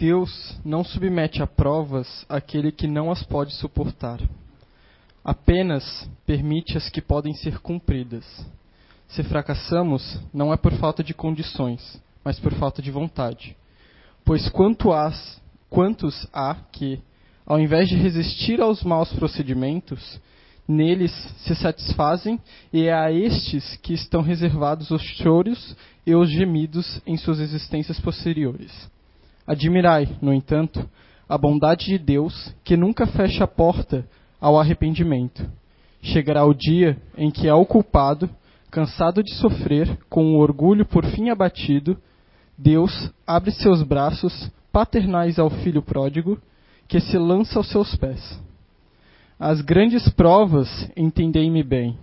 Deus não submete a provas aquele que não as pode suportar. Apenas permite as que podem ser cumpridas. Se fracassamos, não é por falta de condições, mas por falta de vontade. Pois quanto as, quantos há que, ao invés de resistir aos maus procedimentos, neles se satisfazem, e é a estes que estão reservados os choros e os gemidos em suas existências posteriores. Admirai, no entanto, a bondade de Deus, que nunca fecha a porta ao arrependimento. Chegará o dia em que ao culpado, cansado de sofrer, com o orgulho por fim abatido, Deus abre seus braços paternais ao filho pródigo, que se lança aos seus pés. As grandes provas, entendei-me bem,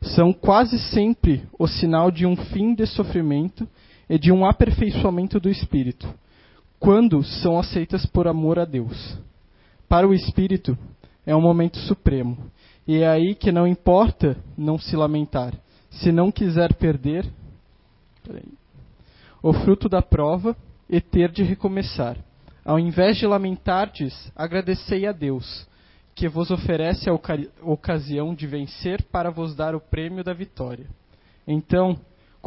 são quase sempre o sinal de um fim de sofrimento e de um aperfeiçoamento do espírito, quando são aceitas por amor a Deus. Para o espírito, é um momento supremo, e é aí que não importa não se lamentar, se não quiser perder o fruto da prova e ter de recomeçar. Ao invés de lamentardes, agradecei a Deus que vos oferece a ocasião de vencer para vos dar o prêmio da vitória. Então,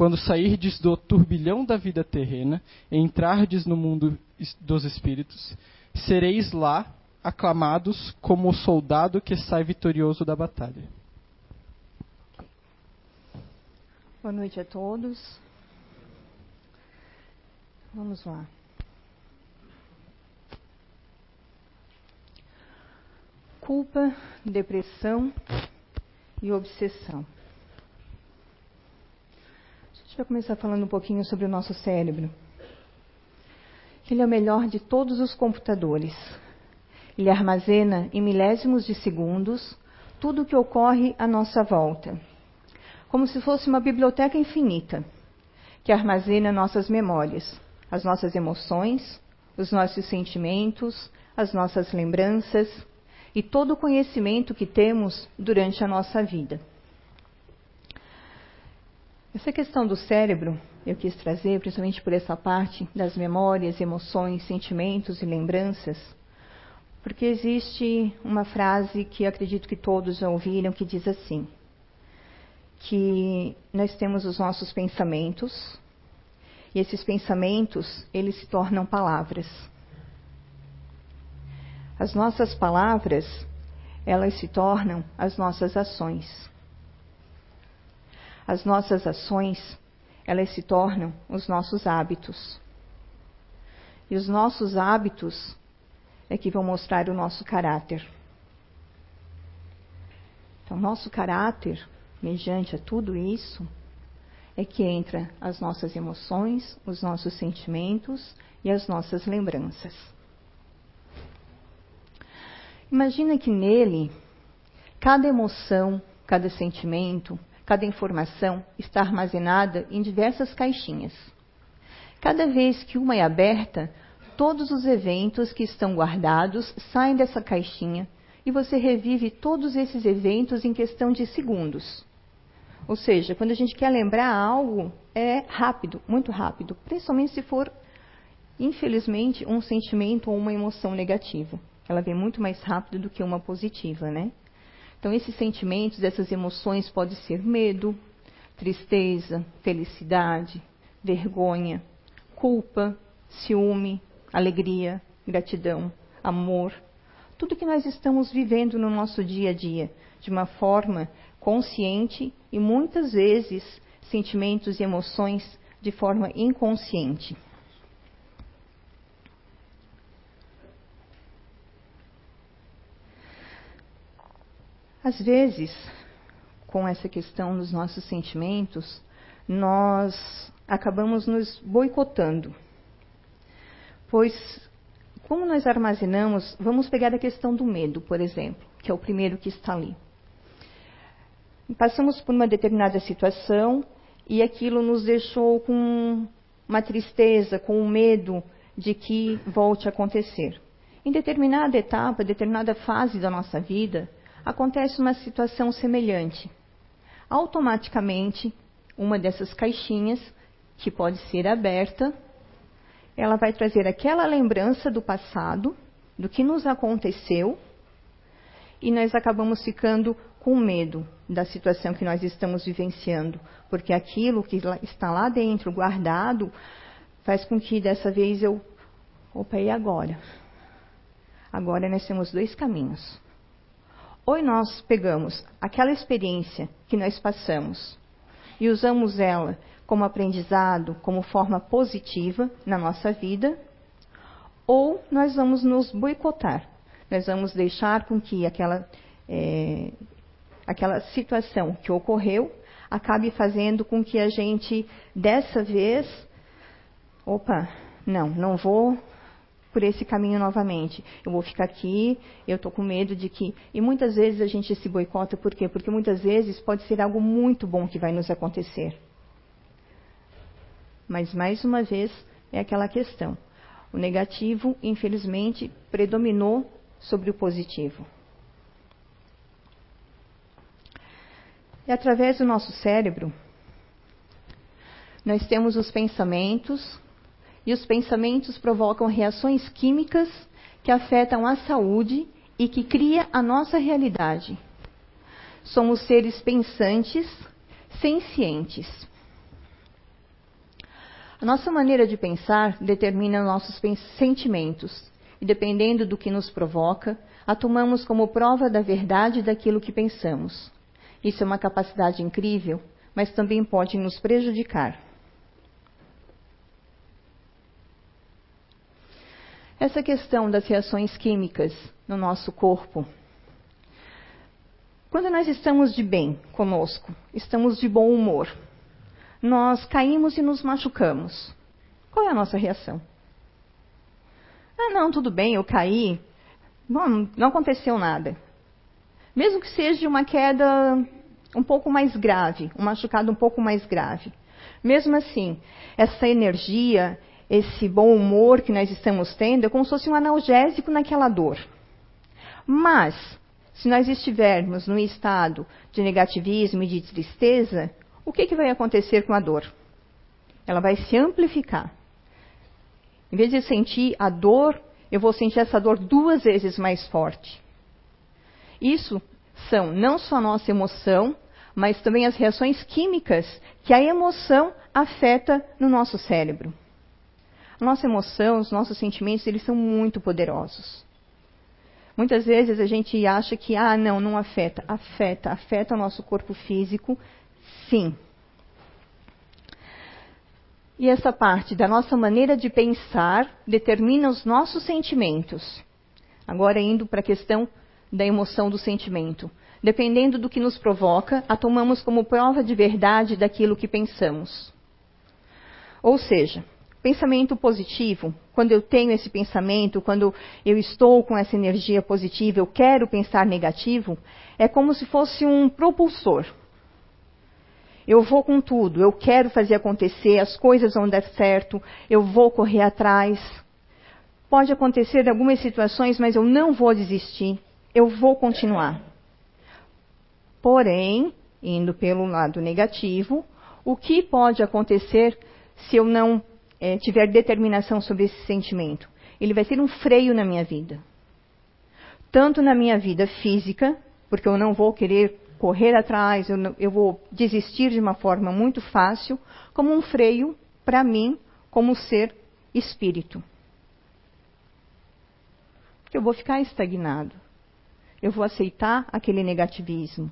quando sairdes do turbilhão da vida terrena e entrardes no mundo dos espíritos, sereis lá aclamados como o soldado que sai vitorioso da batalha. Boa noite a todos. Vamos lá. culpa, depressão e obsessão. A gente vai começar falando um pouquinho sobre o nosso cérebro. Ele é o melhor de todos os computadores. Ele armazena em milésimos de segundos tudo o que ocorre à nossa volta, como se fosse uma biblioteca infinita que armazena nossas memórias, as nossas emoções, os nossos sentimentos, as nossas lembranças e todo o conhecimento que temos durante a nossa vida. Essa questão do cérebro eu quis trazer, principalmente por essa parte das memórias, emoções, sentimentos e lembranças, porque existe uma frase que acredito que todos já ouviram que diz assim: que nós temos os nossos pensamentos e esses pensamentos eles se tornam palavras. As nossas palavras, elas se tornam as nossas ações. As nossas ações, elas se tornam os nossos hábitos. E os nossos hábitos é que vão mostrar o nosso caráter. Então, nosso caráter, mediante a tudo isso, é que entra as nossas emoções, os nossos sentimentos e as nossas lembranças. Imagina que nele, cada emoção, cada sentimento, cada informação está armazenada em diversas caixinhas. Cada vez que uma é aberta, todos os eventos que estão guardados saem dessa caixinha e você revive todos esses eventos em questão de segundos. Ou seja, quando a gente quer lembrar algo, é rápido, muito rápido, principalmente se for, infelizmente, um sentimento ou uma emoção negativa. Ela vem muito mais rápido do que uma positiva, né? Então, esses sentimentos, essas emoções podem ser medo, tristeza, felicidade, vergonha, culpa, ciúme, alegria, gratidão, amor. Tudo que nós estamos vivendo no nosso dia a dia, de uma forma consciente e muitas vezes sentimentos e emoções de forma inconsciente. Às vezes, com essa questão dos nossos sentimentos, nós acabamos nos boicotando. Pois, como nós armazenamos, vamos pegar a questão do medo, por exemplo, que é o primeiro que está ali. Passamos por uma determinada situação e aquilo nos deixou com uma tristeza, com um medo de que volte a acontecer. Em determinada etapa, determinada fase da nossa vida, acontece uma situação semelhante. Automaticamente, uma dessas caixinhas, que pode ser aberta, ela vai trazer aquela lembrança do passado, do que nos aconteceu, e nós acabamos ficando com medo da situação que nós estamos vivenciando, porque aquilo que está lá dentro, guardado, faz com que dessa vez eu. Opa, e agora? Agora nós temos dois caminhos. Ou nós pegamos aquela experiência que nós passamos e usamos ela como aprendizado, como forma positiva na nossa vida, ou nós vamos nos boicotar. Nós vamos deixar com que aquela, é, aquela situação que ocorreu acabe fazendo com que a gente, dessa vez, opa, não, não vou por esse caminho novamente. Eu vou ficar aqui, eu estou com medo de que. E muitas vezes a gente se boicota, por quê? Porque muitas vezes pode ser algo muito bom que vai nos acontecer. Mas, mais uma vez, é aquela questão. O negativo, infelizmente, predominou sobre o positivo. E através do nosso cérebro, nós temos os pensamentos, e os pensamentos provocam reações químicas que afetam a saúde e que cria a nossa realidade. Somos seres pensantes, sencientes. A nossa maneira de pensar determina nossos sentimentos, e dependendo do que nos provoca, a tomamos como prova da verdade daquilo que pensamos. Isso é uma capacidade incrível, mas também pode nos prejudicar. Essa questão das reações químicas no nosso corpo. Quando nós estamos de bem conosco, estamos de bom humor, nós caímos e nos machucamos. Qual é a nossa reação? Ah, não, tudo bem, eu caí. Bom, não aconteceu nada. Mesmo que seja uma queda um pouco mais grave, um machucado um pouco mais grave. Mesmo assim, essa energia, esse bom humor que nós estamos tendo é como se fosse um analgésico naquela dor. Mas, se nós estivermos no estado de negativismo e de tristeza, o que, que vai acontecer com a dor? Ela vai se amplificar. Em vez de sentir a dor, eu vou sentir essa dor duas vezes mais forte. Isso são não só a nossa emoção, mas também as reações químicas que a emoção afeta no nosso cérebro. Nossa emoção, os nossos sentimentos, eles são muito poderosos. Muitas vezes a gente acha que, ah, não, não afeta. Afeta, afeta o nosso corpo físico, Sim. E essa parte da nossa maneira de pensar determina os nossos sentimentos. Agora, indo para a questão da emoção do sentimento. Dependendo do que nos provoca, a tomamos como prova de verdade daquilo que pensamos. Ou seja, pensamento positivo, quando eu tenho esse pensamento, quando eu estou com essa energia positiva, eu quero pensar negativo, é como se fosse um propulsor. Eu vou com tudo, eu quero fazer acontecer, as coisas vão dar certo, eu vou correr atrás. Pode acontecer algumas situações, mas eu não vou desistir, eu vou continuar. Porém, indo pelo lado negativo, o que pode acontecer se eu não é, tiver determinação sobre esse sentimento? Ele vai ser um freio na minha vida. Tanto na minha vida física, porque eu não vou querer correr atrás, eu, eu vou desistir de uma forma muito fácil, como um freio para mim, como ser espírito. Eu vou ficar estagnado. Eu vou aceitar aquele negativismo.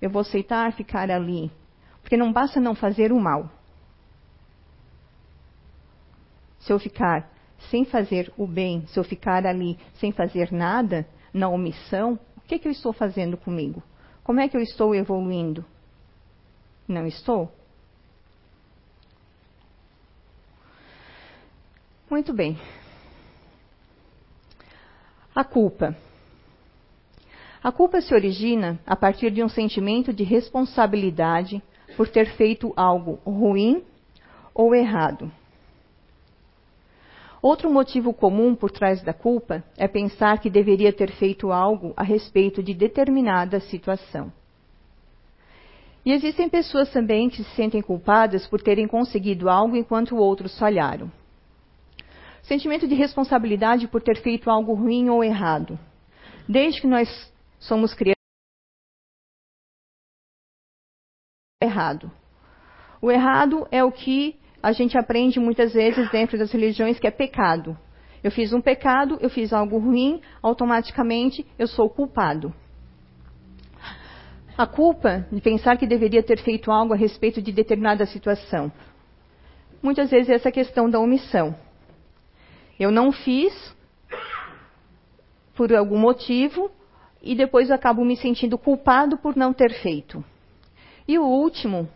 Eu vou aceitar ficar ali. Porque não basta não fazer o mal. Se eu ficar sem fazer o bem, se eu ficar ali sem fazer nada, na omissão, o que, que eu estou fazendo comigo? Como é que eu estou evoluindo? Não estou? Muito bem. A culpa. A culpa se origina a partir de um sentimento de responsabilidade por ter feito algo ruim ou errado. Outro motivo comum por trás da culpa é pensar que deveria ter feito algo a respeito de determinada situação. E existem pessoas também que se sentem culpadas por terem conseguido algo enquanto outros falharam. Sentimento de responsabilidade por ter feito algo ruim ou errado. Desde que nós somos crianças, errado. O errado é o que a gente aprende muitas vezes dentro das religiões que é pecado. Eu fiz um pecado, eu fiz algo ruim, automaticamente eu sou culpado. A culpa de pensar que deveria ter feito algo a respeito de determinada situação. Muitas vezes é essa questão da omissão. Eu não fiz por algum motivo e depois eu acabo me sentindo culpado por não ter feito. E o último,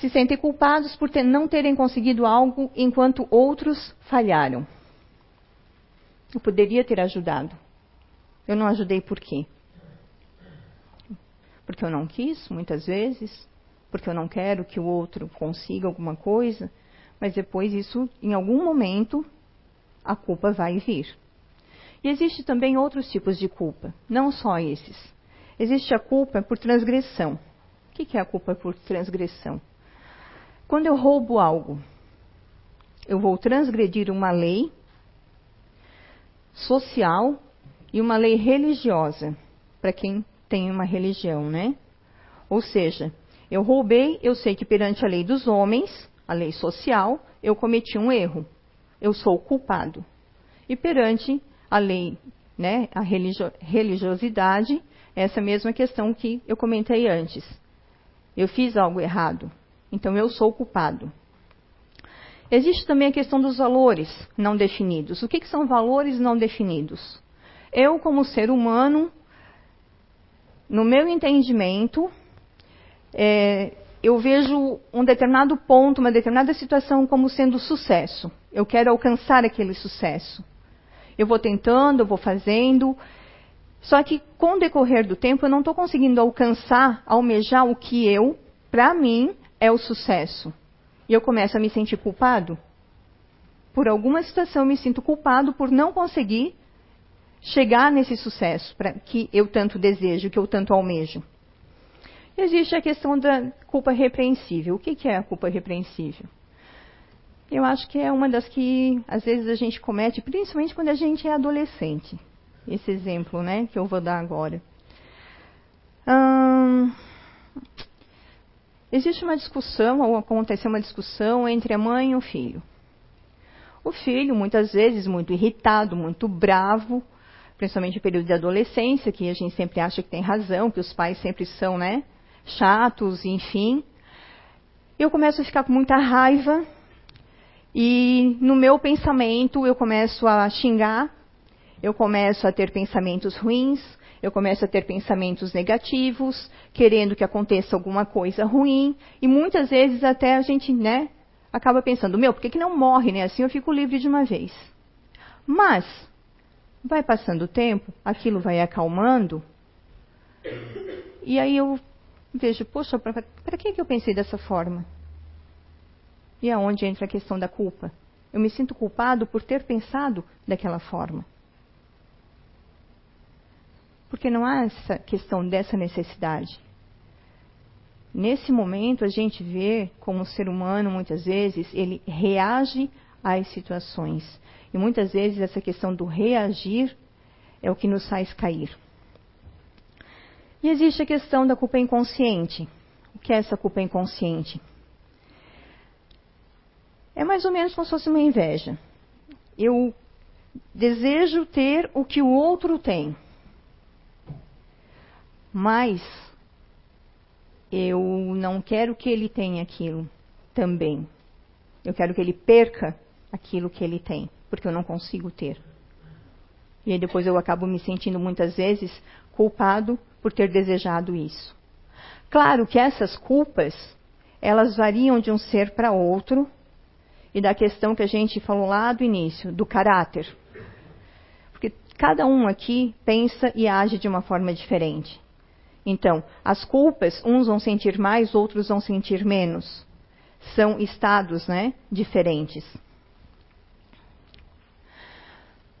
se sentem culpados por ter, não terem conseguido algo enquanto outros falharam. Eu poderia ter ajudado. Eu não ajudei por quê? Porque eu não quis, muitas vezes, porque eu não quero que o outro consiga alguma coisa, mas depois isso, em algum momento, a culpa vai vir. E existe também outros tipos de culpa, não só esses. Existe a culpa por transgressão. O que é a culpa por transgressão? Quando eu roubo algo, eu vou transgredir uma lei social e uma lei religiosa, para quem tem uma religião, né? Ou seja, eu roubei, eu sei que perante a lei dos homens, a lei social, eu cometi um erro. Eu sou culpado. E perante a lei, né, a religio religiosidade, essa mesma questão que eu comentei antes. Eu fiz algo errado. Então eu sou culpado. Existe também a questão dos valores não definidos. O que, que são valores não definidos? Eu, como ser humano, no meu entendimento, é, eu vejo um determinado ponto, uma determinada situação como sendo sucesso. Eu quero alcançar aquele sucesso. Eu vou tentando, eu vou fazendo. Só que com o decorrer do tempo eu não estou conseguindo alcançar, almejar o que eu, para mim, é o sucesso. E eu começo a me sentir culpado. Por alguma situação eu me sinto culpado por não conseguir chegar nesse sucesso que eu tanto desejo, que eu tanto almejo. Existe a questão da culpa repreensível. O que é a culpa repreensível? Eu acho que é uma das que às vezes a gente comete, principalmente quando a gente é adolescente. Esse exemplo, né, que eu vou dar agora. Hum, Existe uma discussão, ou aconteceu uma discussão entre a mãe e o filho. O filho, muitas vezes, muito irritado, muito bravo, principalmente no período de adolescência, que a gente sempre acha que tem razão, que os pais sempre são, né, chatos, enfim. Eu começo a ficar com muita raiva e no meu pensamento eu começo a xingar, eu começo a ter pensamentos ruins, eu começo a ter pensamentos negativos, querendo que aconteça alguma coisa ruim, e muitas vezes até a gente, né, acaba pensando, meu, por que, que não morre, né? Assim eu fico livre de uma vez. Mas, vai passando o tempo, aquilo vai acalmando, e aí eu vejo, poxa, para que, que eu pensei dessa forma? E aonde entra a questão da culpa? Eu me sinto culpado por ter pensado daquela forma. Porque não há essa questão dessa necessidade. Nesse momento, a gente vê como o ser humano, muitas vezes, ele reage às situações. E muitas vezes essa questão do reagir é o que nos faz cair. E existe a questão da culpa inconsciente. O que é essa culpa inconsciente? É mais ou menos como se fosse uma inveja. Eu desejo ter o que o outro tem mas eu não quero que ele tenha aquilo também. Eu quero que ele perca aquilo que ele tem, porque eu não consigo ter. E aí depois eu acabo me sentindo muitas vezes culpado por ter desejado isso. Claro que essas culpas, elas variam de um ser para outro e da questão que a gente falou lá do início, do caráter. Porque cada um aqui pensa e age de uma forma diferente. Então, as culpas, uns vão sentir mais, outros vão sentir menos. São estados né, diferentes.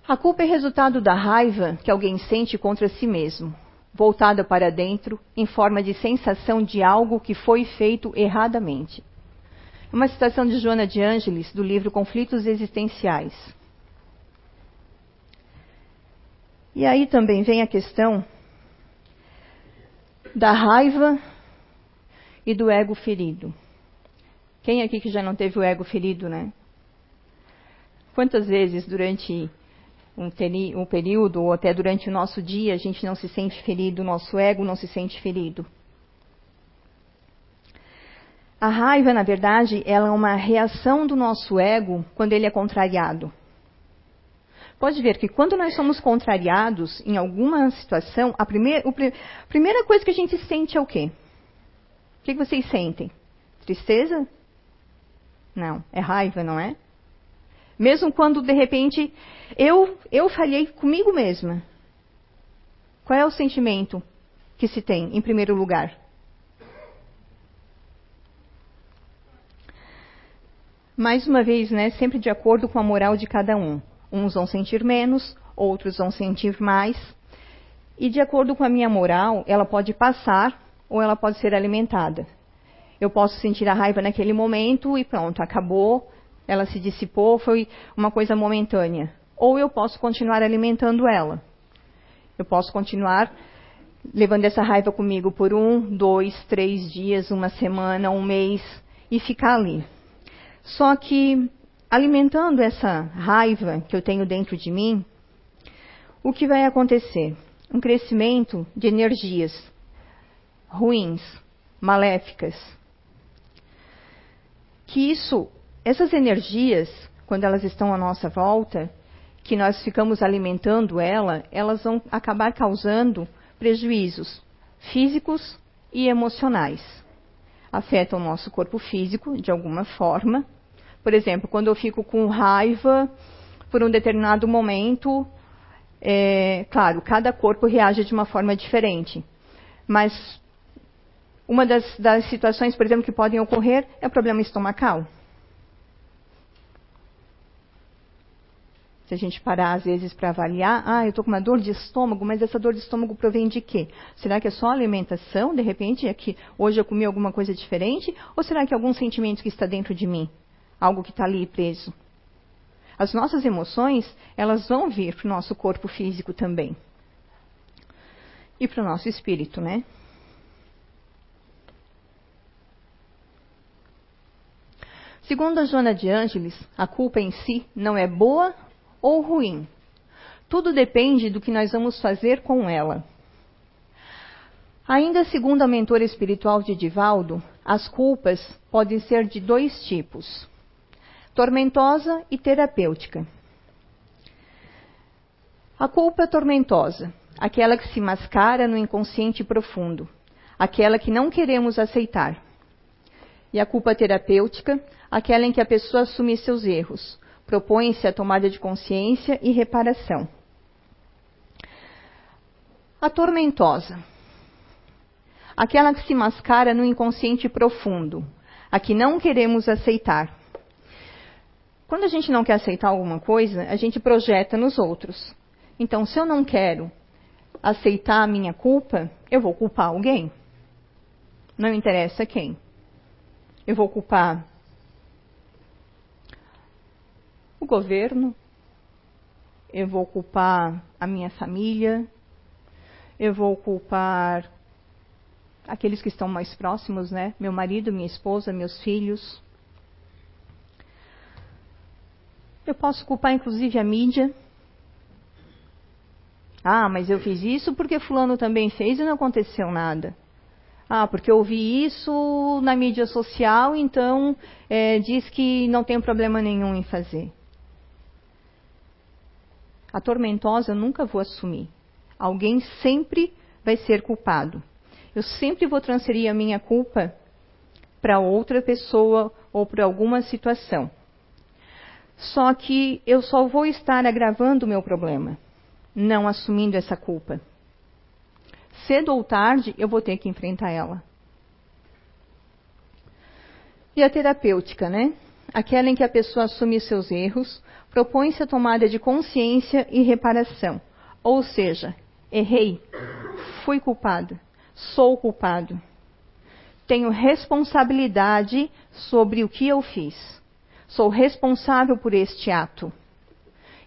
A culpa é resultado da raiva que alguém sente contra si mesmo, voltada para dentro, em forma de sensação de algo que foi feito erradamente. Uma citação de Joana de Ângeles, do livro Conflitos Existenciais. E aí também vem a questão da raiva e do ego ferido. Quem aqui que já não teve o ego ferido, né? Quantas vezes durante um, um, período ou até durante o nosso dia a gente não se sente ferido, o nosso ego não se sente ferido? A raiva, na verdade, ela é uma reação do nosso ego quando ele é contrariado. Pode ver que quando nós somos contrariados em alguma situação, a primeira, a primeira coisa que a gente sente é o quê? O que vocês sentem? Tristeza? Não, é raiva, não é? Mesmo quando de repente eu eu falhei comigo mesma. Qual é o sentimento que se tem em primeiro lugar? mais uma vez, né, sempre de acordo com a moral de cada um. Uns vão sentir menos, outros vão sentir mais. E de acordo com a minha moral, ela pode passar ou ela pode ser alimentada. Eu posso sentir a raiva naquele momento e pronto, acabou, ela se dissipou, foi uma coisa momentânea. Ou eu posso continuar alimentando ela. Eu posso continuar levando essa raiva comigo por um, dois, três dias, uma semana, um mês e ficar ali. Só que, alimentando essa raiva que eu tenho dentro de mim, o que vai acontecer? Um crescimento de energias ruins, maléficas. Que isso, essas energias, quando elas estão à nossa volta, que nós ficamos alimentando ela, elas vão acabar causando prejuízos físicos e emocionais. Afetam o nosso corpo físico de alguma forma, por exemplo, quando eu fico com raiva por um determinado momento, é, claro, cada corpo reage de uma forma diferente. Mas uma das, das situações, por exemplo, que podem ocorrer é o problema estomacal. Se a gente parar, às vezes, para avaliar, ah, eu estou com uma dor de estômago, mas essa dor de estômago provém de quê? Será que é só alimentação? De repente, é que hoje eu comi alguma coisa diferente? Ou será que é algum sentimento que está dentro de mim? Algo que está ali preso. As nossas emoções, elas vão vir para o nosso corpo físico também. E para o nosso espírito, né? Segundo a Joana de Ângeles, a culpa em si não é boa ou ruim. Tudo depende do que nós vamos fazer com ela. Ainda segundo a mentora espiritual de Divaldo, as culpas podem ser de dois tipos tormentosa e terapêutica. A culpa é tormentosa, aquela que se mascara no inconsciente profundo, aquela que não queremos aceitar. E a culpa terapêutica, aquela em que a pessoa assume seus erros, propõe-se a tomada de consciência e reparação. A tormentosa, aquela que se mascara no inconsciente profundo, a que não queremos aceitar. Quando a gente não quer aceitar alguma coisa, a gente projeta nos outros. Então, se eu não quero aceitar a minha culpa, eu vou culpar alguém. Não interessa quem. Eu vou culpar o governo, eu vou culpar a minha família, eu vou culpar aqueles que estão mais próximos, né? Meu marido, minha esposa, meus filhos. Eu posso culpar inclusive a mídia. Ah, mas eu fiz isso porque fulano também fez e não aconteceu nada. Ah, porque eu ouvi isso na mídia social, então é, diz que não tem problema nenhum em fazer. A tormentosa eu nunca vou assumir. Alguém sempre vai ser culpado. Eu sempre vou transferir a minha culpa para outra pessoa ou para alguma situação. Só que eu só vou estar agravando o meu problema, não assumindo essa culpa. Cedo ou tarde eu vou ter que enfrentar ela. E a terapêutica, né? Aquela em que a pessoa assume seus erros, propõe-se a tomada de consciência e reparação. Ou seja, errei, fui culpada, sou culpado. tenho responsabilidade sobre o que eu fiz. Sou responsável por este ato.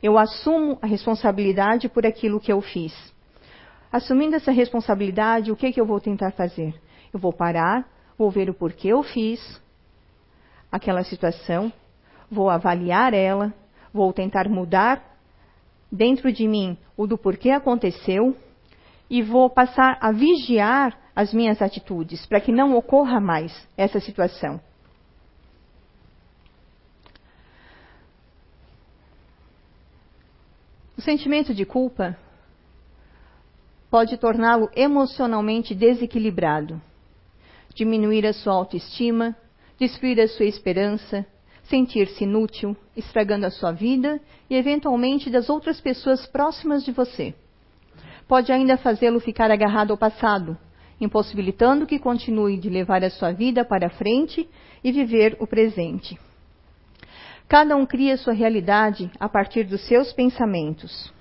Eu assumo a responsabilidade por aquilo que eu fiz. Assumindo essa responsabilidade, o que, que eu vou tentar fazer? Eu vou parar, vou ver o porquê eu fiz aquela situação, vou avaliar ela, vou tentar mudar dentro de mim o do porquê aconteceu e vou passar a vigiar as minhas atitudes para que não ocorra mais essa situação. O sentimento de culpa pode torná-lo emocionalmente desequilibrado, diminuir a sua autoestima, destruir a sua esperança, sentir-se inútil, estragando a sua vida e eventualmente das outras pessoas próximas de você. Pode ainda fazê-lo ficar agarrado ao passado, impossibilitando que continue de levar a sua vida para frente e viver o presente. Cada um cria sua realidade a partir dos seus pensamentos.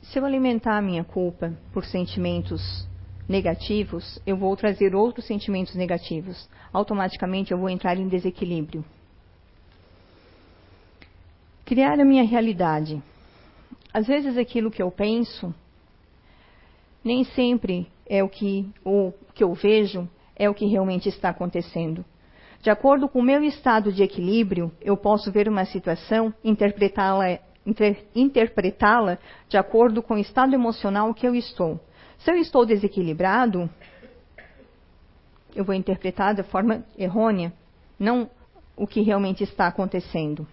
Se eu alimentar a minha culpa por sentimentos negativos, eu vou trazer outros sentimentos negativos. Automaticamente eu vou entrar em desequilíbrio. Criar a minha realidade. Às vezes aquilo que eu penso nem sempre é o que, o que eu vejo, é o que realmente está acontecendo. De acordo com o meu estado de equilíbrio, eu posso ver uma situação, interpretá-la interpretá-la de acordo com o estado emocional que eu estou. Se eu estou desequilibrado, eu vou interpretar de forma errônea, não o que realmente está acontecendo.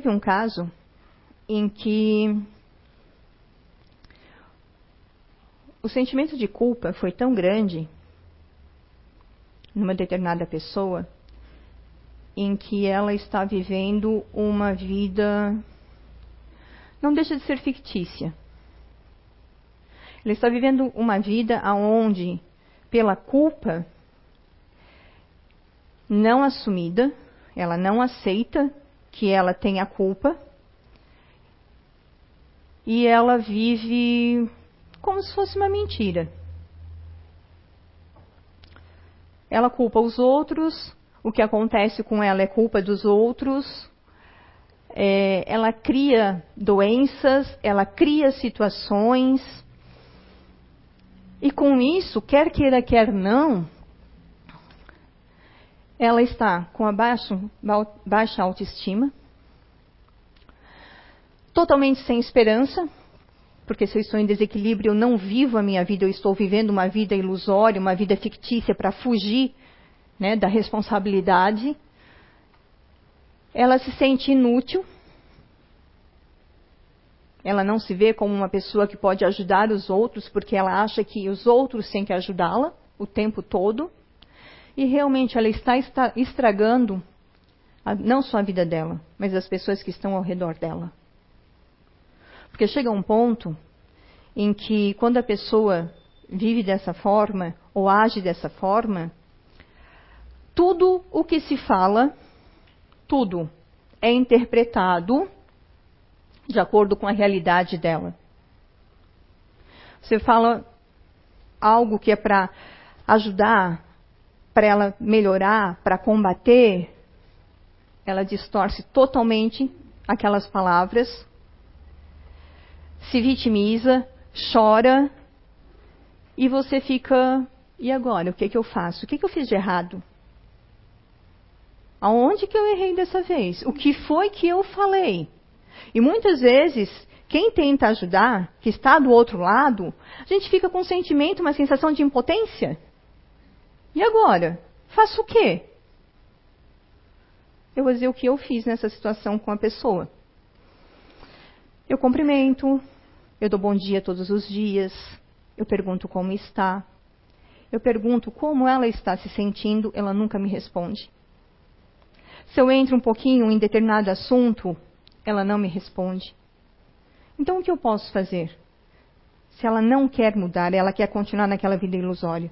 Teve um caso em que o sentimento de culpa foi tão grande numa determinada pessoa em que ela está vivendo uma vida não deixa de ser fictícia. Ela está vivendo uma vida aonde pela culpa não assumida, ela não aceita que ela tem a culpa. E ela vive como se fosse uma mentira. Ela culpa os outros, o que acontece com ela é culpa dos outros, é, ela cria doenças, ela cria situações, e com isso, quer queira, quer não, ela está com a baixo, baixa autoestima, totalmente sem esperança, porque se eu estou em desequilíbrio, eu não vivo a minha vida, eu estou vivendo uma vida ilusória, uma vida fictícia para fugir né, da responsabilidade. Ela se sente inútil. Ela não se vê como uma pessoa que pode ajudar os outros, porque ela acha que os outros têm que ajudá-la o tempo todo e realmente ela está estragando a, não só a vida dela, mas as pessoas que estão ao redor dela. Porque chega um ponto em que, quando a pessoa vive dessa forma ou age dessa forma, tudo o que se fala, tudo é interpretado de acordo com a realidade dela. Você fala algo que é para ajudar para ela melhorar, para combater, ela distorce totalmente aquelas palavras, se vitimiza, chora, e você fica, e agora? O que, que eu faço? O que, que eu fiz de errado? Aonde que eu errei dessa vez? O que foi que eu falei? E muitas vezes, quem tenta ajudar, que está do outro lado, a gente fica com um sentimento, uma sensação de impotência. E agora? Faço o quê? Eu vou dizer o que eu fiz nessa situação com a pessoa. Eu cumprimento, eu dou bom dia todos os dias, eu pergunto como está, eu pergunto como ela está se sentindo, ela nunca me responde. Se eu entro um pouquinho em determinado assunto, ela não me responde. Então o que eu posso fazer? Se ela não quer mudar, ela quer continuar naquela vida ilusória.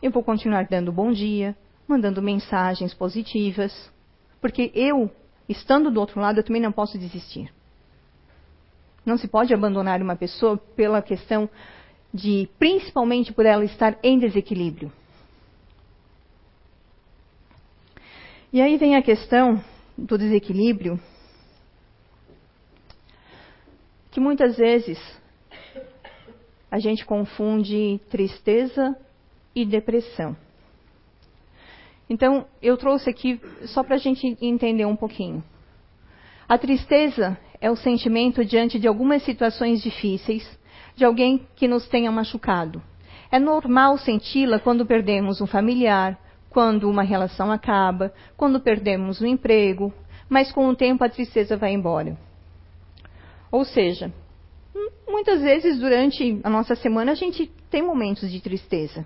Eu vou continuar dando bom dia, mandando mensagens positivas, porque eu, estando do outro lado, eu também não posso desistir. Não se pode abandonar uma pessoa pela questão de, principalmente por ela estar em desequilíbrio. E aí vem a questão do desequilíbrio, que muitas vezes a gente confunde tristeza e depressão. Então, eu trouxe aqui só para a gente entender um pouquinho. A tristeza é o sentimento diante de algumas situações difíceis, de alguém que nos tenha machucado. É normal senti-la quando perdemos um familiar, quando uma relação acaba, quando perdemos um emprego, mas com o tempo a tristeza vai embora. Ou seja, muitas vezes durante a nossa semana a gente tem momentos de tristeza.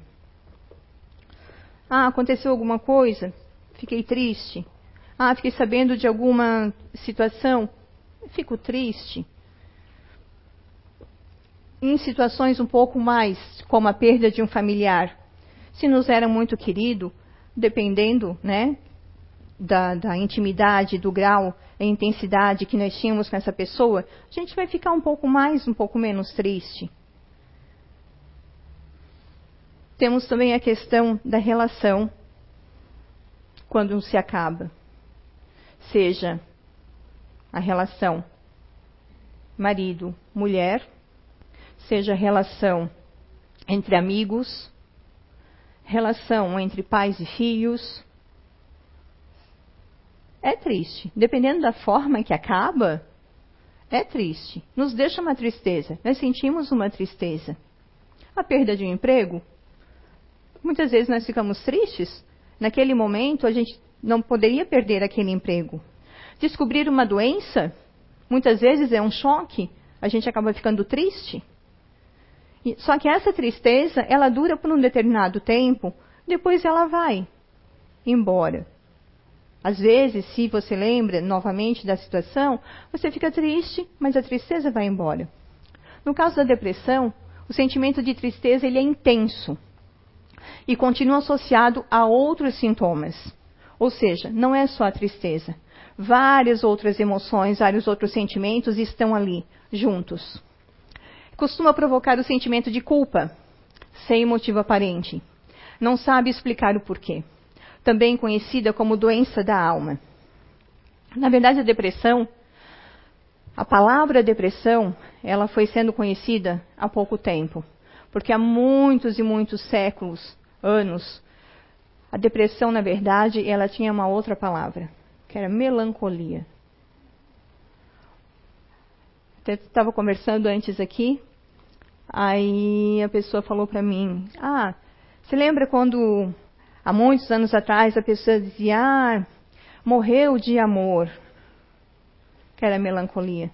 Ah, aconteceu alguma coisa? Fiquei triste. Ah, fiquei sabendo de alguma situação? Fico triste. Em situações um pouco mais, como a perda de um familiar, se nos era muito querido, dependendo, né, da, da, intimidade, do grau, a intensidade que nós tínhamos com essa pessoa, a gente vai ficar um pouco mais, um pouco menos triste. Temos também a questão da relação quando se acaba. Seja a relação marido-mulher, seja a relação entre amigos, relação entre pais e filhos. É triste. Dependendo da forma que acaba, é triste. Nos deixa uma tristeza. Nós sentimos uma tristeza. A perda de um emprego. Muitas vezes nós ficamos tristes. Naquele momento, a gente não poderia perder aquele emprego. Descobrir uma doença, muitas vezes é um choque. A gente acaba ficando triste. Só que essa tristeza, ela dura por um determinado tempo, depois ela vai embora. Às vezes, se você lembra novamente da situação, você fica triste, mas a tristeza vai embora. No caso da depressão, o sentimento de tristeza ele é intenso e continua associado a outros sintomas. Ou seja, não é só a tristeza. Várias outras emoções, vários outros sentimentos estão ali, juntos costuma provocar o sentimento de culpa, sem motivo aparente. Não sabe explicar o porquê. Também conhecida como doença da alma. Na verdade, a depressão, a palavra depressão, ela foi sendo conhecida há pouco tempo. Porque há muitos e muitos séculos, anos, a depressão, na verdade, ela tinha uma outra palavra, que era melancolia. Estava conversando antes aqui Aí a pessoa falou para mim: Ah, você lembra quando há muitos anos atrás a pessoa dizia: Ah, morreu de amor, que era melancolia.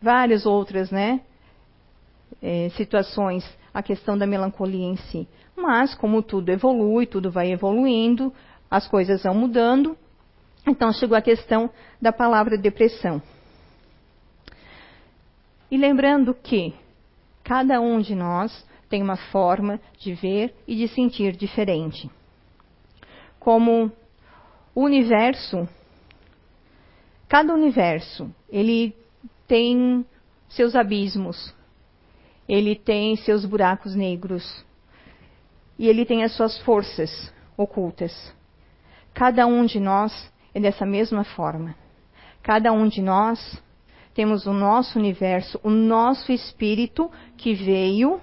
Várias outras, né? É, situações, a questão da melancolia em si. Mas, como tudo evolui, tudo vai evoluindo, as coisas vão mudando, então chegou a questão da palavra depressão. E lembrando que cada um de nós tem uma forma de ver e de sentir diferente. Como o universo, cada universo, ele tem seus abismos, ele tem seus buracos negros e ele tem as suas forças ocultas. Cada um de nós é dessa mesma forma. Cada um de nós temos o nosso universo, o nosso espírito que veio,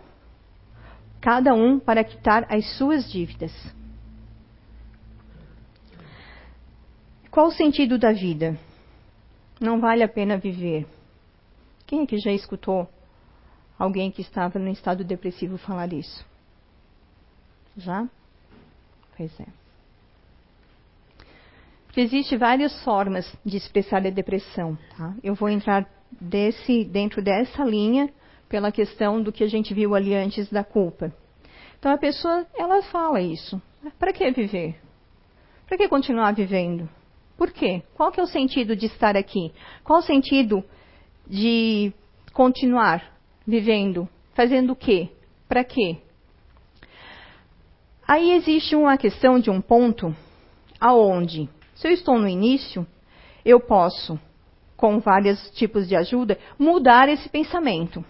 cada um para quitar as suas dívidas. Qual o sentido da vida? Não vale a pena viver. Quem é que já escutou alguém que estava no estado depressivo falar isso? Já? Pois é. Porque existe várias formas de expressar a depressão. Tá? Eu vou entrar desse, dentro dessa linha pela questão do que a gente viu ali antes da culpa. Então a pessoa, ela fala isso. Para que viver? Para que continuar vivendo? Por quê? Qual que é o sentido de estar aqui? Qual o sentido de continuar vivendo? Fazendo o quê? Para quê? Aí existe uma questão de um ponto aonde, se eu estou no início, eu posso, com vários tipos de ajuda, mudar esse pensamento.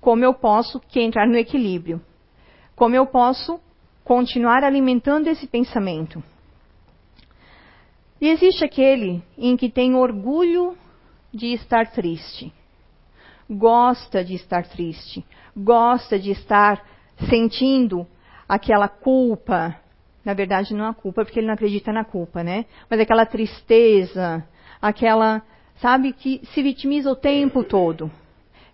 Como eu posso que entrar no equilíbrio? Como eu posso continuar alimentando esse pensamento? E existe aquele em que tem orgulho de estar triste. Gosta de estar triste. Gosta de estar sentindo aquela culpa. Na verdade, não a culpa, porque ele não acredita na culpa, né? Mas aquela tristeza, aquela, sabe, que se vitimiza o tempo todo.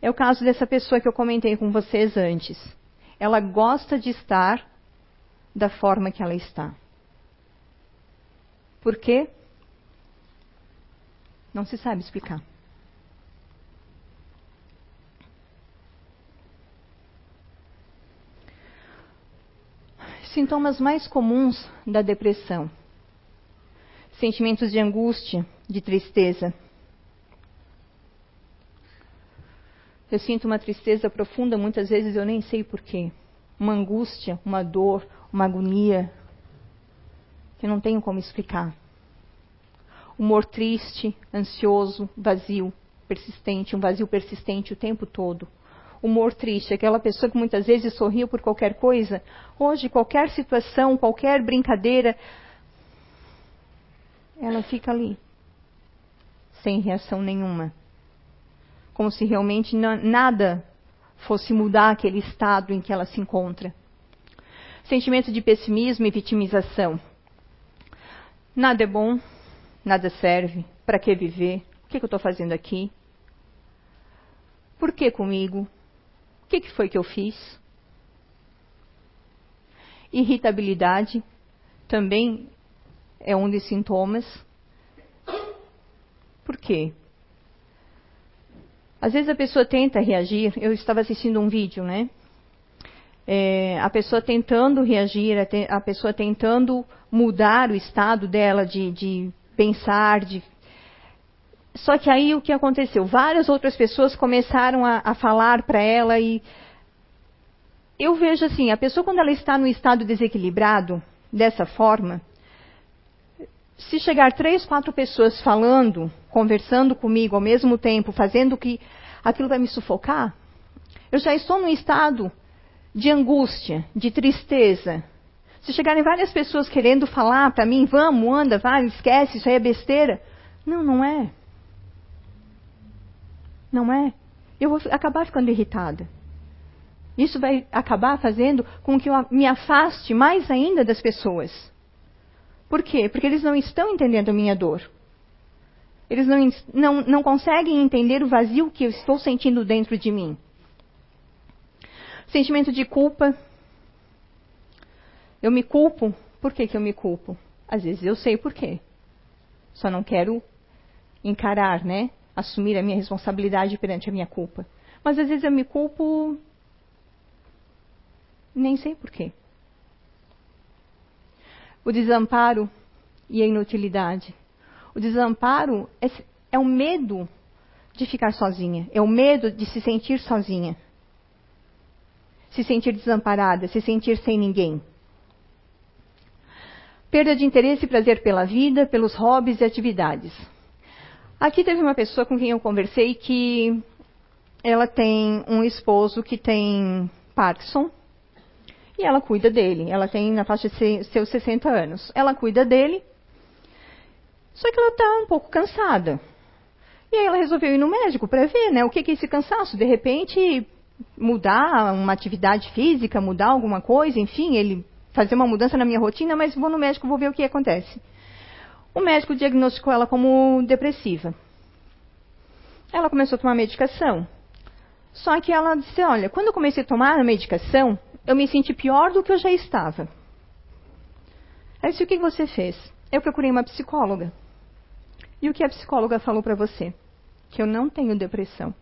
É o caso dessa pessoa que eu comentei com vocês antes. Ela gosta de estar da forma que ela está. Por quê? Não se sabe explicar. Sintomas mais comuns da depressão: sentimentos de angústia, de tristeza. Eu sinto uma tristeza profunda, muitas vezes eu nem sei porquê. Uma angústia, uma dor, uma agonia, que não tenho como explicar humor triste, ansioso, vazio, persistente, um vazio persistente o tempo todo. Humor triste, aquela pessoa que muitas vezes sorriu por qualquer coisa, hoje qualquer situação, qualquer brincadeira, ela fica ali, sem reação nenhuma. Como se realmente nada fosse mudar aquele estado em que ela se encontra. Sentimento de pessimismo e vitimização. Nada é bom, nada serve, para que viver? O que, que eu estou fazendo aqui? Por que comigo? Que, que foi que eu fiz? Irritabilidade também é um dos sintomas. Por quê? Às vezes a pessoa tenta reagir. Eu estava assistindo um vídeo, né? É, a pessoa tentando reagir, a, pessoa tentando mudar o estado dela de, de pensar, de... Só que aí o que aconteceu? Várias outras pessoas começaram a, a falar para ela e eu vejo assim, a pessoa quando ela está no estado desequilibrado, dessa forma, se chegar três, quatro pessoas falando, conversando comigo ao mesmo tempo, fazendo que aquilo vai me sufocar, eu já estou num estado de angústia, de tristeza, se chegarem várias pessoas querendo falar para mim, vamos, anda, vai, esquece, isso aí é besteira. Não, não é. Não é. Eu vou acabar ficando irritada. Isso vai acabar fazendo com que eu me afaste mais ainda das pessoas. Por quê? Porque eles não estão entendendo a minha dor. Eles não, não, não conseguem entender o vazio que eu estou sentindo dentro de mim. Sentimento de culpa, eu me culpo. Por que, que eu me culpo? Às vezes eu sei por quê. Só não quero encarar, né? Assumir a minha responsabilidade perante a minha culpa. Mas às vezes eu me culpo. Nem sei por quê. O desamparo e a inutilidade. O desamparo é, é o medo de ficar sozinha. É o medo de se sentir sozinha. Se sentir desamparada, se sentir sem ninguém. Perda de interesse e prazer pela vida, pelos hobbies e atividades. Aqui teve uma pessoa com quem eu conversei que ela tem um esposo que tem Parkinson e ela cuida dele. Ela tem na faixa de seus 60 anos. Ela cuida dele, só que ela está um pouco cansada. E aí ela resolveu ir no médico para ver, né, o que, que é esse cansaço. De repente, mudar uma atividade física, mudar alguma coisa, enfim, ele fazer uma mudança na minha rotina, mas vou no médico, vou ver o que acontece. O médico diagnosticou ela como depressiva. Ela começou a tomar medicação. Só que ela disse: Olha, quando eu comecei a tomar a medicação, eu me senti pior do que eu já estava. Aí disse: O que você fez? Eu procurei uma psicóloga. E o que a psicóloga falou para você? Que eu não tenho depressão.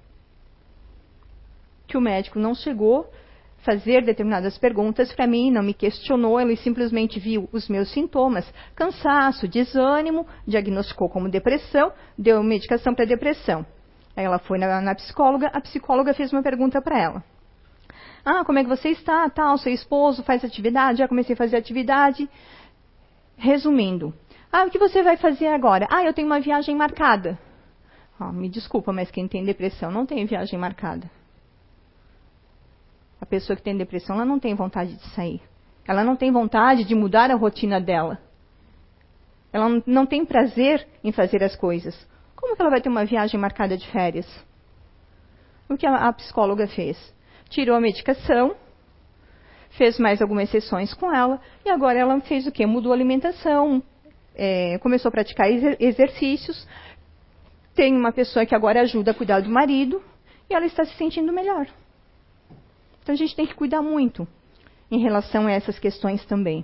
Que o médico não chegou fazer determinadas perguntas para mim, não me questionou, ele simplesmente viu os meus sintomas, cansaço, desânimo, diagnosticou como depressão, deu medicação para depressão. Aí ela foi na, na, psicóloga, a psicóloga fez uma pergunta para ela. Ah, como é que você está? Tal, seu esposo faz atividade, já comecei a fazer atividade. Resumindo, ah, o que você vai fazer agora? Ah, eu tenho uma viagem marcada. Oh, me desculpa, mas quem tem depressão não tem viagem marcada. A pessoa que tem depressão, ela não tem vontade de sair. Ela não tem vontade de mudar a rotina dela. Ela não tem prazer em fazer as coisas. Como que ela vai ter uma viagem marcada de férias? O que a, psicóloga fez? Tirou a medicação, fez mais algumas sessões com ela, e agora ela fez o quê? Mudou a alimentação, é, começou a praticar exercícios, tem uma pessoa que agora ajuda a cuidar do marido, e ela está se sentindo melhor. Então a gente tem que cuidar muito em relação a essas questões também.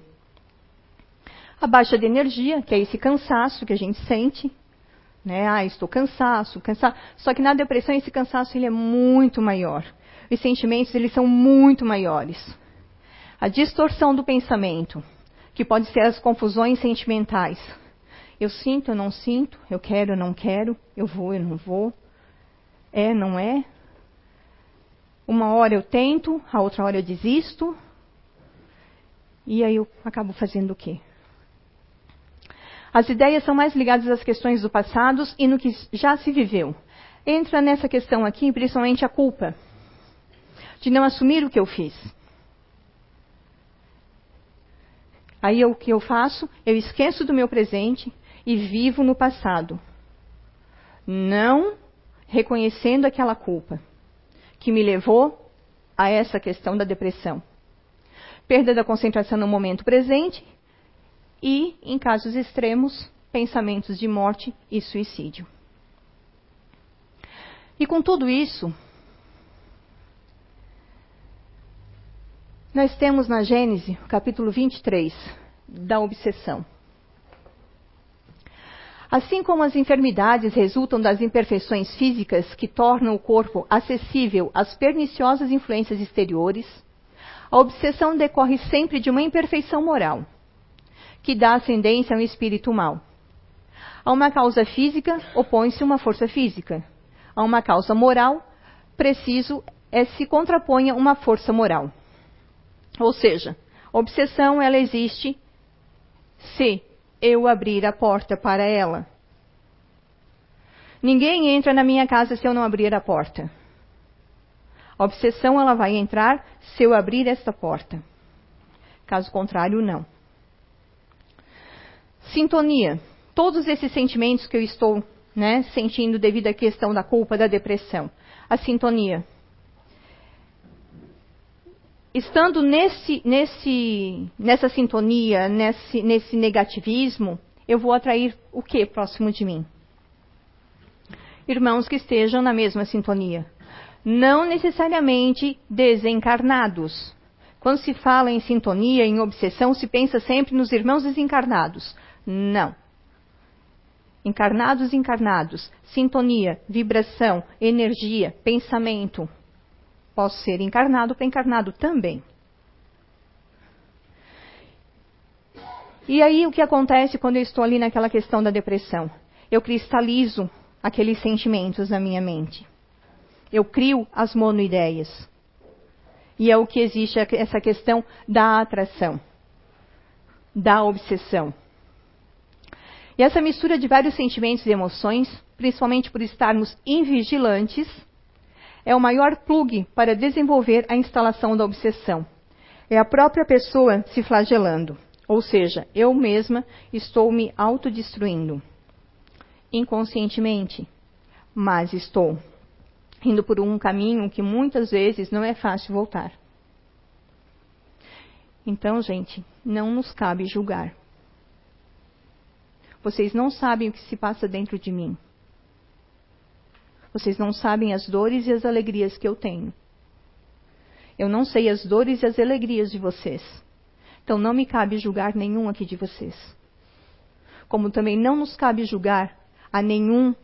A baixa de energia, que é esse cansaço que a gente sente, né? Ah, estou cansaço, cansado. Só que na depressão esse cansaço ele é muito maior. Os sentimentos eles são muito maiores. A distorção do pensamento, que pode ser as confusões sentimentais. Eu sinto, eu não sinto, eu quero, eu não quero, eu vou, eu não vou. É, não é. Uma hora eu tento, a outra hora eu desisto. E aí eu acabo fazendo o quê? As ideias são mais ligadas às questões do passado e no que já se viveu. Entra nessa questão aqui, principalmente a culpa de não assumir o que eu fiz. Aí o que eu faço? Eu esqueço do meu presente e vivo no passado, não reconhecendo aquela culpa que me levou a essa questão da depressão. Perda da concentração no momento presente e, em casos extremos, pensamentos de morte e suicídio. E com tudo isso, nós temos na Gênese, capítulo 23, da obsessão. Assim como as enfermidades resultam das imperfeições físicas que tornam o corpo acessível às perniciosas influências exteriores, a obsessão decorre sempre de uma imperfeição moral que dá ascendência a um espírito mau. A uma causa física opõe-se uma força física. A uma causa moral, preciso é se contraponha uma força moral. Ou seja, obsessão ela existe se eu abrir a porta para ela. Ninguém entra na minha casa se eu não abrir a porta. A obsessão ela vai entrar se eu abrir esta porta. Caso contrário, não. Sintonia. Todos esses sentimentos que eu estou né, sentindo devido à questão da culpa, da depressão. A sintonia. Estando nesse, nesse, nessa sintonia, nesse, nesse negativismo, eu vou atrair o que próximo de mim? Irmãos que estejam na mesma sintonia. Não necessariamente desencarnados. Quando se fala em sintonia, em obsessão, se pensa sempre nos irmãos desencarnados. Não. Encarnados, encarnados, sintonia, vibração, energia, pensamento. Posso ser encarnado para encarnado também. E aí o que acontece quando eu estou ali naquela questão da depressão? Eu cristalizo aqueles sentimentos na minha mente. Eu crio as monoideias. E é o que existe essa questão da atração, da obsessão. E essa mistura de vários sentimentos e emoções, principalmente por estarmos invigilantes, é o maior plug para desenvolver a instalação da obsessão. É a própria pessoa se flagelando, ou seja, eu mesma estou me autodestruindo. Inconscientemente, mas estou indo por um caminho que muitas vezes não é fácil voltar. Então, gente, não nos cabe julgar. Vocês não sabem o que se passa dentro de mim. Vocês não sabem as dores e as alegrias que eu tenho. Eu não sei as dores e as alegrias de vocês. Então não me cabe julgar nenhum aqui de vocês. Como também não nos cabe julgar a nenhum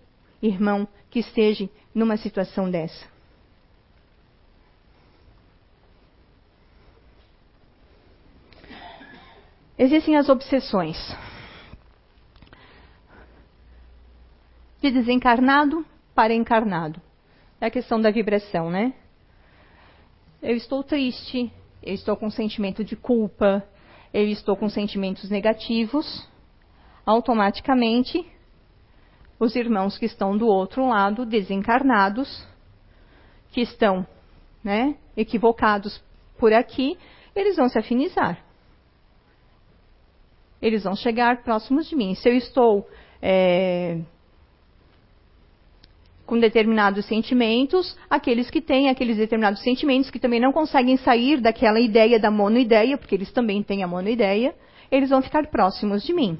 irmão que esteja numa situação dessa. Existem as obsessões. de desencarnado para encarnado. É a questão da vibração, né? eu estou triste, eu estou com sentimento de culpa, eu estou com sentimentos negativos, automaticamente os irmãos que estão do outro lado, desencarnados, que estão né, equivocados por aqui, eles vão se afinizar. Eles vão chegar próximos de mim. Se eu estou é, com determinados sentimentos, aqueles que têm aqueles determinados sentimentos que também não conseguem sair daquela ideia da monoideia, porque eles também têm a monoideia, eles vão ficar próximos de mim.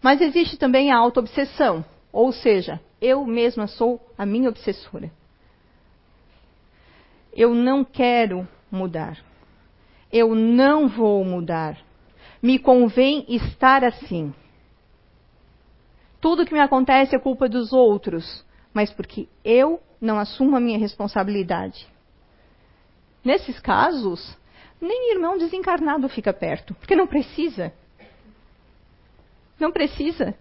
Mas existe também a autoobsessão, ou seja, eu mesma sou a minha obsessora. Eu não quero mudar. Eu não vou mudar. Me convém estar assim. Tudo que me acontece é culpa dos outros, mas porque eu não assumo a minha responsabilidade. Nesses casos, nem irmão desencarnado fica perto, porque não precisa. Não precisa.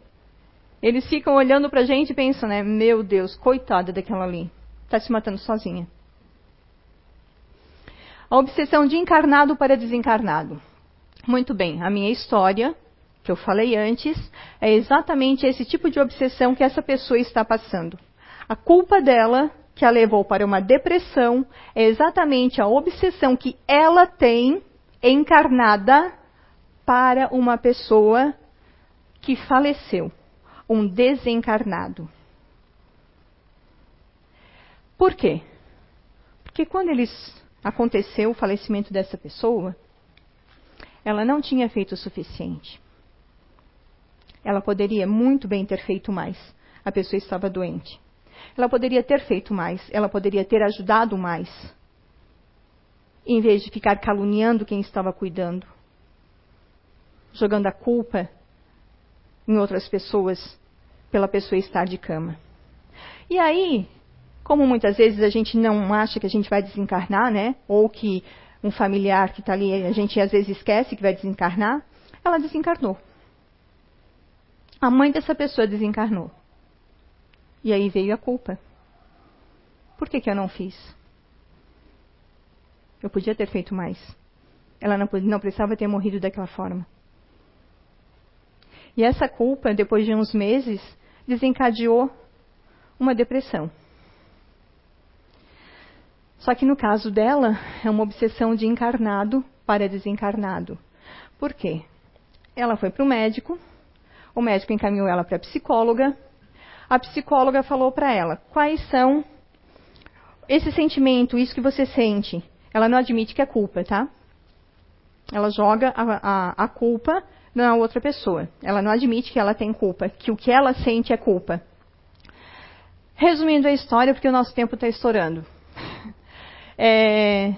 Eles ficam olhando para a gente e pensam, né? Meu Deus, coitada daquela ali. Está se matando sozinha. A obsessão de encarnado para desencarnado. Muito bem, a minha história, que eu falei antes, é exatamente esse tipo de obsessão que essa pessoa está passando. A culpa dela, que a levou para uma depressão, é exatamente a obsessão que ela tem encarnada para uma pessoa que faleceu, um desencarnado. Por quê? Porque quando eles aconteceu o falecimento dessa pessoa, ela não tinha feito o suficiente. Ela poderia muito bem ter feito mais. A pessoa estava doente. Ela poderia ter feito mais, ela poderia ter ajudado mais. Em vez de ficar caluniando quem estava cuidando, jogando a culpa em outras pessoas pela pessoa estar de cama. E aí, como muitas vezes a gente não acha que a gente vai desencarnar, né? Ou que um familiar que está ali, a gente às vezes esquece que vai desencarnar, ela desencarnou. A mãe dessa pessoa desencarnou. E aí veio a culpa. Por que, que eu não fiz? Eu podia ter feito mais. Ela não, não precisava ter morrido daquela forma. E essa culpa, depois de uns meses, desencadeou uma depressão. Só que no caso dela, é uma obsessão de encarnado para desencarnado. Por quê? Ela foi para o médico, o médico encaminhou ela para a psicóloga, a psicóloga falou para ela quais são esse sentimento, isso que você sente. Ela não admite que é culpa, tá? Ela joga a, a, a culpa na outra pessoa. Ela não admite que ela tem culpa, que o que ela sente é culpa. Resumindo a história, porque o nosso tempo está estourando. É,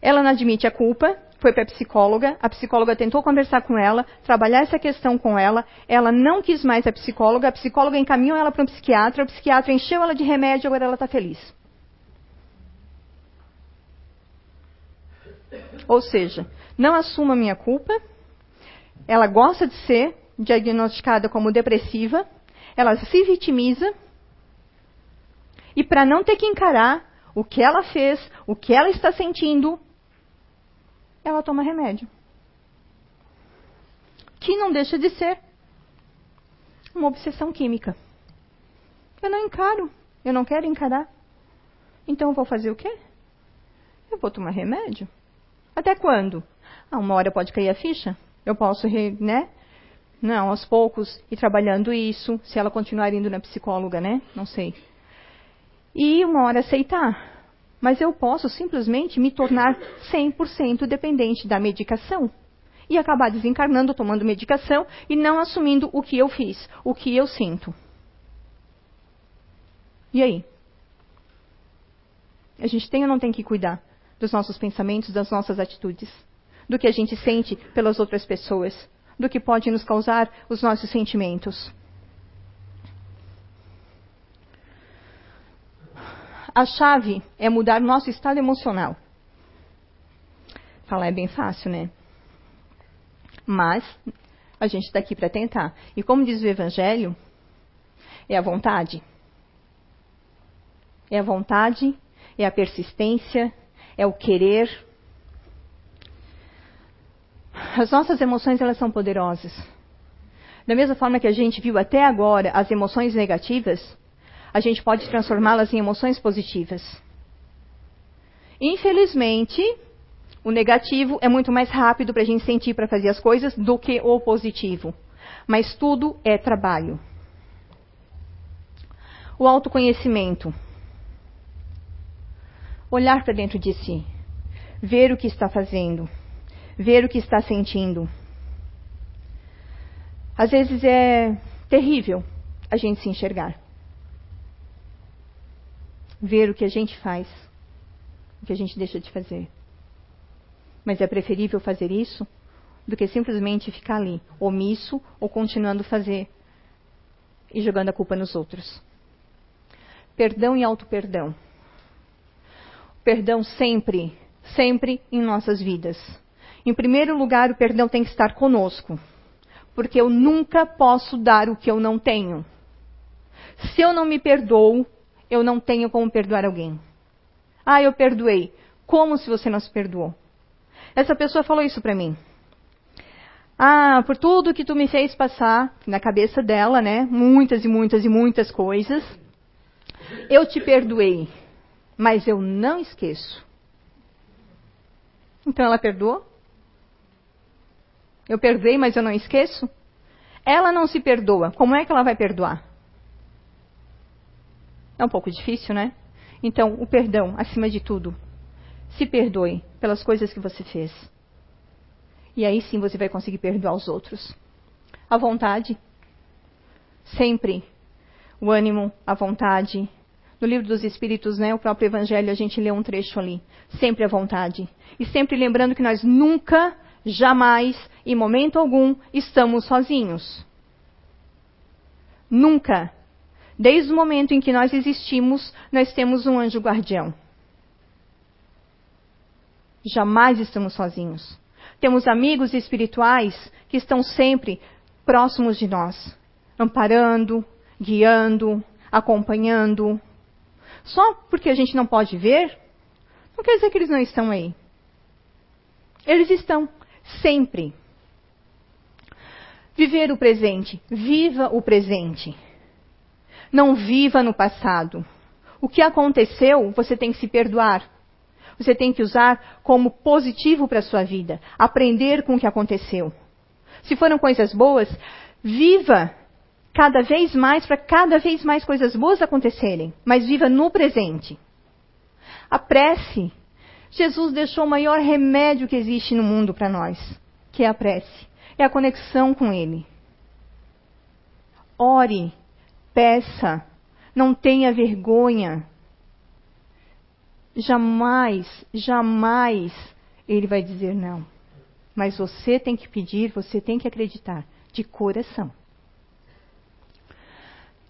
ela não admite a culpa, foi para a psicóloga, a psicóloga tentou conversar com ela, trabalhar essa questão com ela, ela não quis mais a psicóloga, a psicóloga encaminhou ela para um psiquiatra, o psiquiatra encheu ela de remédio, agora ela está feliz. Ou seja, não assuma a minha culpa, ela gosta de ser diagnosticada como depressiva, ela se vitimiza, e para não ter que encarar o que ela fez, o que ela está sentindo, ela toma remédio. Que não deixa de ser uma obsessão química. Eu não encaro, eu não quero encarar. Então eu vou fazer o quê? Eu vou tomar remédio. Até quando? Ah, uma hora pode cair a ficha. Eu posso, né? Não, aos poucos, ir trabalhando isso, se ela continuar indo na psicóloga, né? Não sei e uma hora aceitar. Mas eu posso simplesmente me tornar 100% dependente da medicação e acabar desencarnando tomando medicação e não assumindo o que eu fiz, o que eu sinto. E aí? A gente tem ou não tem que cuidar dos nossos pensamentos, das nossas atitudes, do que a gente sente pelas outras pessoas, do que pode nos causar os nossos sentimentos? A chave é mudar nosso estado emocional. Falar é bem fácil, né? Mas a gente está aqui para tentar. E como diz o Evangelho, é a vontade. É a vontade é a persistência, é o querer. As nossas emoções elas são poderosas. Da mesma forma que a gente viu até agora as emoções negativas, a gente pode transformá-las em emoções positivas. Infelizmente, o negativo é muito mais rápido para a gente sentir para fazer as coisas do que o positivo. Mas tudo é trabalho. O autoconhecimento. Olhar para dentro de si. Ver o que está fazendo. Ver o que está sentindo. Às vezes é terrível a gente se enxergar. Ver o que a gente faz, o que a gente deixa de fazer. Mas é preferível fazer isso do que simplesmente ficar ali, omisso ou continuando a fazer e jogando a culpa nos outros. Perdão e auto-perdão. Perdão sempre, sempre em nossas vidas. Em primeiro lugar, o perdão tem que estar conosco, porque eu nunca posso dar o que eu não tenho. Se eu não me perdoo, eu não tenho como perdoar alguém. Ah, eu perdoei. Como se você não se perdoou? Essa pessoa falou isso para mim. Ah, por tudo que tu me fez passar na cabeça dela, né? Muitas e muitas e muitas coisas. Eu te perdoei, mas eu não esqueço. Então ela perdoou? Eu perdoei, mas eu não esqueço? Ela não se perdoa. Como é que ela vai perdoar? É um pouco difícil, né? Então, o perdão, acima de tudo. Se perdoe pelas coisas que você fez. E aí sim você vai conseguir perdoar os outros. A vontade. Sempre. O ânimo, a vontade. No livro dos Espíritos, né, o próprio Evangelho, a gente lê um trecho ali. Sempre a vontade. E sempre lembrando que nós nunca, jamais, em momento algum, estamos sozinhos. Nunca. Desde o momento em que nós existimos, nós temos um anjo guardião. Jamais estamos sozinhos. Temos amigos espirituais que estão sempre próximos de nós, amparando, guiando, acompanhando. Só porque a gente não pode ver, não quer dizer que eles não estão aí. Eles estão sempre. Viver o presente. Viva o presente. Não viva no passado. O que aconteceu, você tem que se perdoar. Você tem que usar como positivo para a sua vida. Aprender com o que aconteceu. Se foram coisas boas, viva cada vez mais para cada vez mais coisas boas acontecerem. Mas viva no presente. A prece. Jesus deixou o maior remédio que existe no mundo para nós, que é a prece. É a conexão com Ele. Ore peça, não tenha vergonha. Jamais, jamais ele vai dizer não. Mas você tem que pedir, você tem que acreditar, de coração.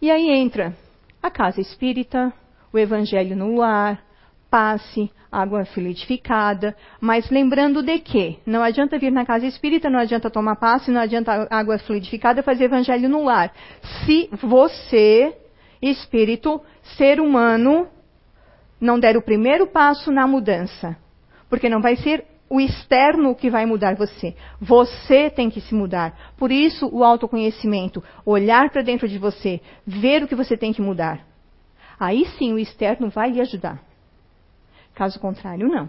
E aí entra a casa espírita, o evangelho no lar, passe, água fluidificada, mas lembrando de que não adianta vir na casa espírita, não adianta tomar passe, não adianta água fluidificada fazer evangelho no lar. Se você, espírito, ser humano, não der o primeiro passo na mudança, porque não vai ser o externo que vai mudar você. Você tem que se mudar. Por isso, o autoconhecimento, olhar para dentro de você, ver o que você tem que mudar. Aí sim o externo vai lhe ajudar. Caso contrário, não.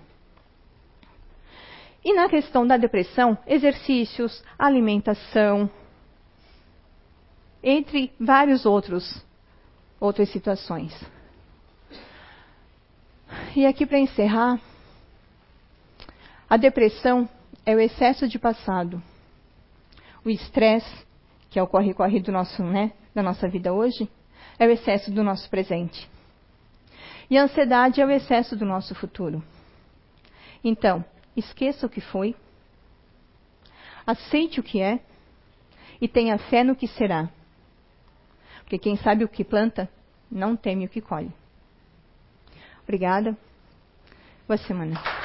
E na questão da depressão, exercícios, alimentação, entre vários outros outras situações. E aqui para encerrar, a depressão é o excesso de passado. O estresse, que é o corre-corre do nosso, né, da nossa vida hoje, é o excesso do nosso presente. E a ansiedade é o excesso do nosso futuro. Então, esqueça o que foi, aceite o que é e tenha fé no que será. Porque quem sabe o que planta, não teme o que colhe. Obrigada. Boa semana.